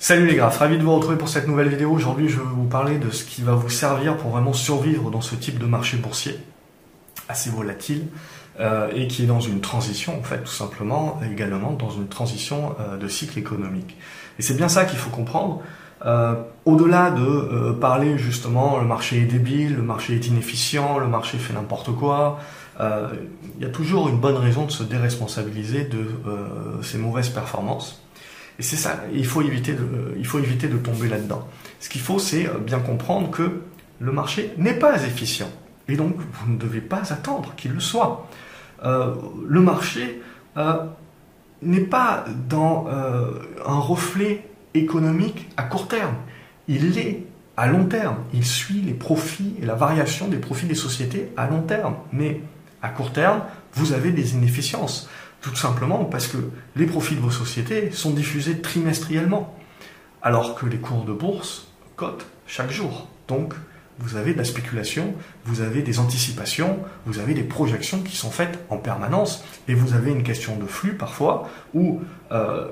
Salut les graphes, ravi de vous retrouver pour cette nouvelle vidéo. Aujourd'hui, je vais vous parler de ce qui va vous servir pour vraiment survivre dans ce type de marché boursier assez volatile euh, et qui est dans une transition, en fait, tout simplement, également dans une transition euh, de cycle économique. Et c'est bien ça qu'il faut comprendre. Euh, au-delà de parler justement le marché est débile, le marché est inefficient, le marché fait n'importe quoi, il y a toujours une bonne raison de se déresponsabiliser de ces mauvaises performances. Et c'est ça, il faut éviter de, il faut éviter de tomber là-dedans. Ce qu'il faut, c'est bien comprendre que le marché n'est pas efficient. Et donc, vous ne devez pas attendre qu'il le soit. Euh, le marché euh, n'est pas dans euh, un reflet économique à court terme. Il est à long terme. Il suit les profits et la variation des profits des sociétés à long terme. Mais à court terme, vous avez des inefficiences. Tout simplement parce que les profits de vos sociétés sont diffusés trimestriellement, alors que les cours de bourse cotent chaque jour. Donc, vous avez de la spéculation, vous avez des anticipations, vous avez des projections qui sont faites en permanence, et vous avez une question de flux parfois, où euh,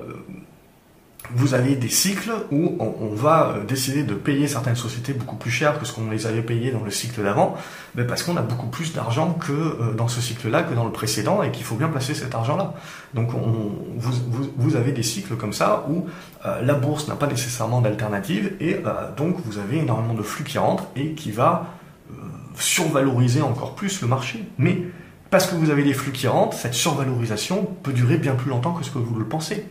vous avez des cycles où on, va euh, décider de payer certaines sociétés beaucoup plus cher que ce qu'on les avait payées dans le cycle d'avant, mais parce qu'on a beaucoup plus d'argent que euh, dans ce cycle-là que dans le précédent et qu'il faut bien placer cet argent-là. Donc on, vous, avez des cycles comme ça où euh, la bourse n'a pas nécessairement d'alternative et donc vous avez énormément de flux qui rentre et qui va survaloriser encore plus le marché. Mais parce que vous avez des flux qui rentrent, cette survalorisation peut durer bien plus longtemps que ce que vous le pensez.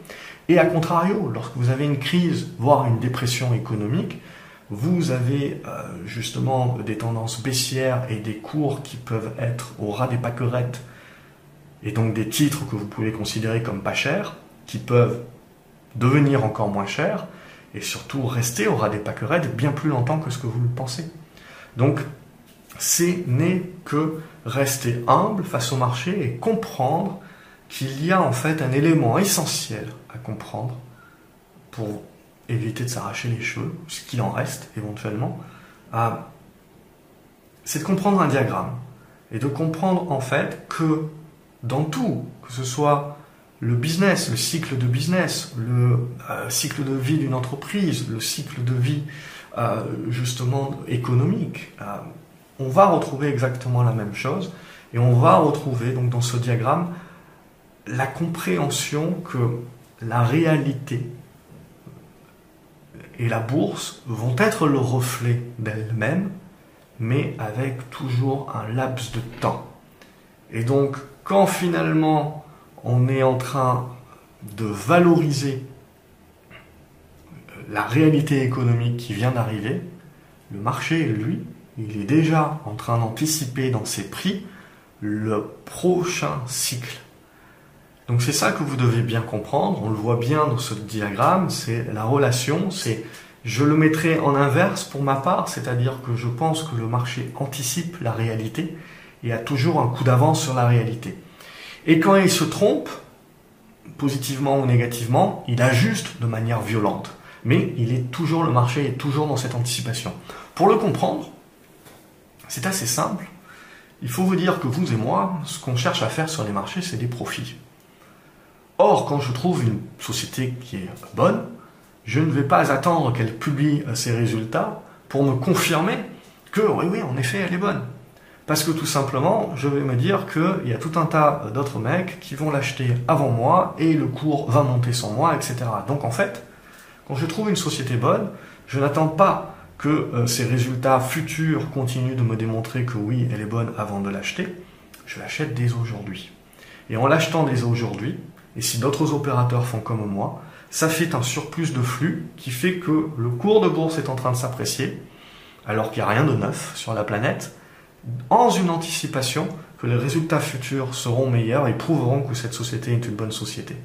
Et à contrario, lorsque vous avez une crise, voire une dépression économique, vous avez euh, justement des tendances baissières et des cours qui peuvent être au ras des pâquerettes, et donc des titres que vous pouvez considérer comme pas chers, qui peuvent devenir encore moins chers, et surtout rester au ras des pâquerettes bien plus longtemps que ce que vous le pensez. Donc, c'est n'est que rester humble face au marché et comprendre qu'il y a en fait un élément essentiel à comprendre pour éviter de s'arracher les cheveux, ce qu'il en reste éventuellement, c'est de comprendre un diagramme et de comprendre en fait que dans tout, que ce soit le business, le cycle de business, le euh, cycle de vie d'une entreprise, le cycle de vie euh, justement économique, euh, on va retrouver exactement la même chose et on va retrouver donc dans ce diagramme la compréhension que la réalité et la bourse vont être le reflet d'elles-mêmes, mais avec toujours un laps de temps. Et donc, quand finalement on est en train de valoriser la réalité économique qui vient d'arriver, le marché, lui, il est déjà en train d'anticiper dans ses prix le prochain cycle donc c'est ça que vous devez bien comprendre, on le voit bien dans ce diagramme, c'est la relation, c'est je le mettrai en inverse pour ma part, c'est-à-dire que je pense que le marché anticipe la réalité et a toujours un coup d'avance sur la réalité. Et quand il se trompe, positivement ou négativement, il ajuste de manière violente. Mais il est toujours, le marché est toujours dans cette anticipation. Pour le comprendre, c'est assez simple. Il faut vous dire que vous et moi, ce qu'on cherche à faire sur les marchés, c'est des profits. Or, quand je trouve une société qui est bonne, je ne vais pas attendre qu'elle publie euh, ses résultats pour me confirmer que oui, oui, en effet, elle est bonne. Parce que tout simplement, je vais me dire qu'il y a tout un tas d'autres mecs qui vont l'acheter avant moi et le cours va monter sans moi, etc. Donc en fait, quand je trouve une société bonne, je n'attends pas que euh, ses résultats futurs continuent de me démontrer que oui, elle est bonne avant de l'acheter. Je l'achète dès aujourd'hui. Et en l'achetant dès aujourd'hui, et si d'autres opérateurs font comme moi, ça fait un surplus de flux qui fait que le cours de bourse est en train de s'apprécier, alors qu'il n'y a rien de neuf sur la planète, en une anticipation que les résultats futurs seront meilleurs et prouveront que cette société est une bonne société.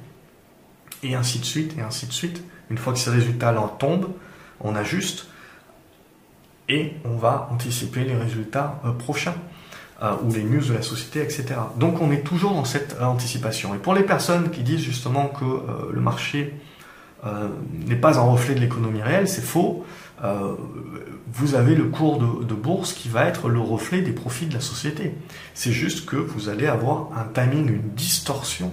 Et ainsi de suite, et ainsi de suite. Une fois que ces résultats-là tombent, on ajuste et on va anticiper les résultats euh, prochains. Euh, ou les news de la société, etc. Donc on est toujours dans cette anticipation. Et pour les personnes qui disent justement que euh, le marché euh, n'est pas un reflet de l'économie réelle, c'est faux. vous avez le cours de, bourse qui va être le reflet des profits de la société. C'est juste que vous allez avoir un timing, une distorsion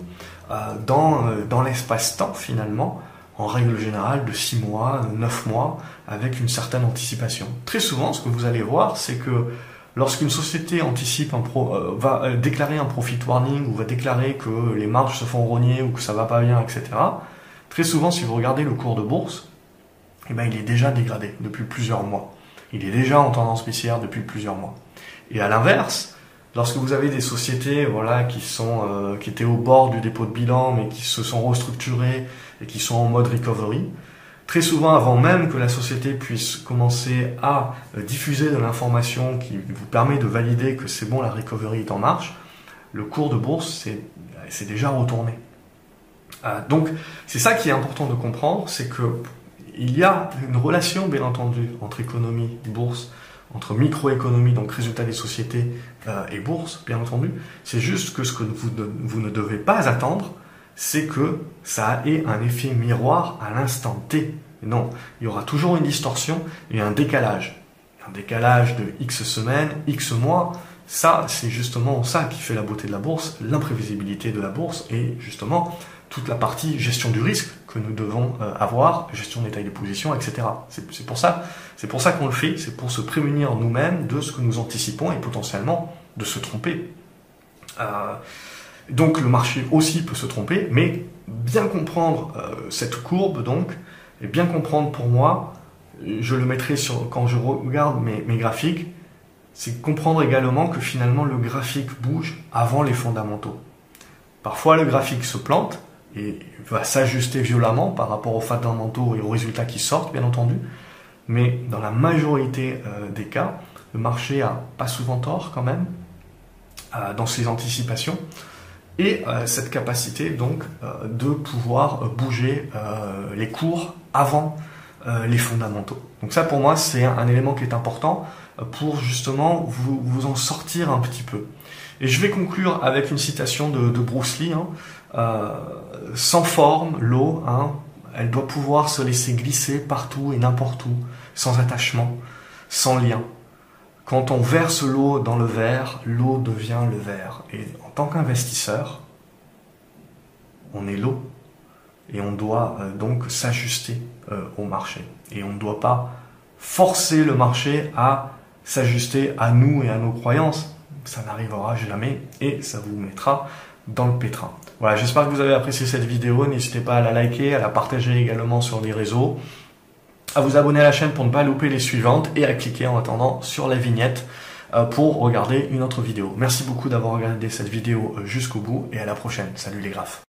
dans, dans l'espace-temps finalement en règle générale de 6 mois, 9 mois, avec une certaine anticipation. Très souvent, ce que vous allez voir, c'est que lorsqu'une société anticipe un pro, euh, va euh, déclarer un profit warning ou va déclarer que les marges se font rogner ou que ça va pas bien, etc., très souvent, si vous regardez le cours de bourse, eh ben, il est déjà dégradé depuis plusieurs mois. Il est déjà en tendance baissière depuis plusieurs mois. Et à l'inverse, lorsque vous avez des sociétés voilà qui sont euh, qui étaient au bord du dépôt de bilan mais qui se sont restructurées et qui sont en mode recovery très souvent avant même que la société puisse commencer à euh, diffuser de l'information qui vous permet de valider que c'est bon la recovery est en marche le cours de bourse c'est déjà retourné euh, donc c'est ça qui est important de comprendre c'est que il y a une relation bien entendu entre économie bourse entre microéconomie, donc résultat des sociétés, euh, et bourse, bien entendu. C'est juste que ce que vous ne devez pas attendre, c'est que ça ait un effet miroir à l'instant T. Non, il y aura toujours une distorsion et un décalage. Un décalage de X semaines, X mois, ça, c'est justement ça qui fait la beauté de la bourse, l'imprévisibilité de la bourse et justement toute la partie gestion du risque que nous devons euh, avoir, gestion des tailles des positions, etc. C'est pour ça, c'est pour ça qu'on le fait, c'est pour se prémunir nous-mêmes de ce que nous anticipons et potentiellement de se tromper. Euh, donc le marché aussi peut se tromper, mais bien comprendre euh, cette courbe donc, et bien comprendre pour moi, je le mettrai sur quand je regarde mes, graphiques, c'est comprendre également que finalement le graphique bouge avant les fondamentaux. Parfois le graphique se plante, et va s'ajuster violemment par rapport aux fondamentaux et aux résultats qui sortent, bien entendu. Mais dans la majorité euh, des cas, le marché a pas souvent tort quand même euh, dans ses anticipations et euh, cette capacité donc de pouvoir bouger les cours avant les fondamentaux. Donc ça pour moi c'est un, élément qui est important pour justement vous, en sortir un petit peu. Et je vais conclure avec une citation de, Bruce Lee. Hein. Euh, sans forme, l'eau, hein, elle doit pouvoir se laisser glisser partout et n'importe où, sans attachement, sans lien. Quand on verse l'eau dans le verre, l'eau devient le verre. Et en tant qu'investisseur, on est l'eau. Et on doit euh, donc s'ajuster euh, au marché. Et on ne doit pas forcer le marché à s'ajuster à nous et à nos croyances. Ça n'arrivera jamais et ça vous mettra dans le pétrin. Voilà, j'espère que vous avez apprécié cette vidéo. N'hésitez pas à la liker, à la partager également sur les réseaux, à vous abonner à la chaîne pour ne pas louper les suivantes et à cliquer en attendant sur la vignette euh, pour regarder une autre vidéo. Merci beaucoup d'avoir regardé cette vidéo euh, jusqu'au bout et à la prochaine. Salut les graphes.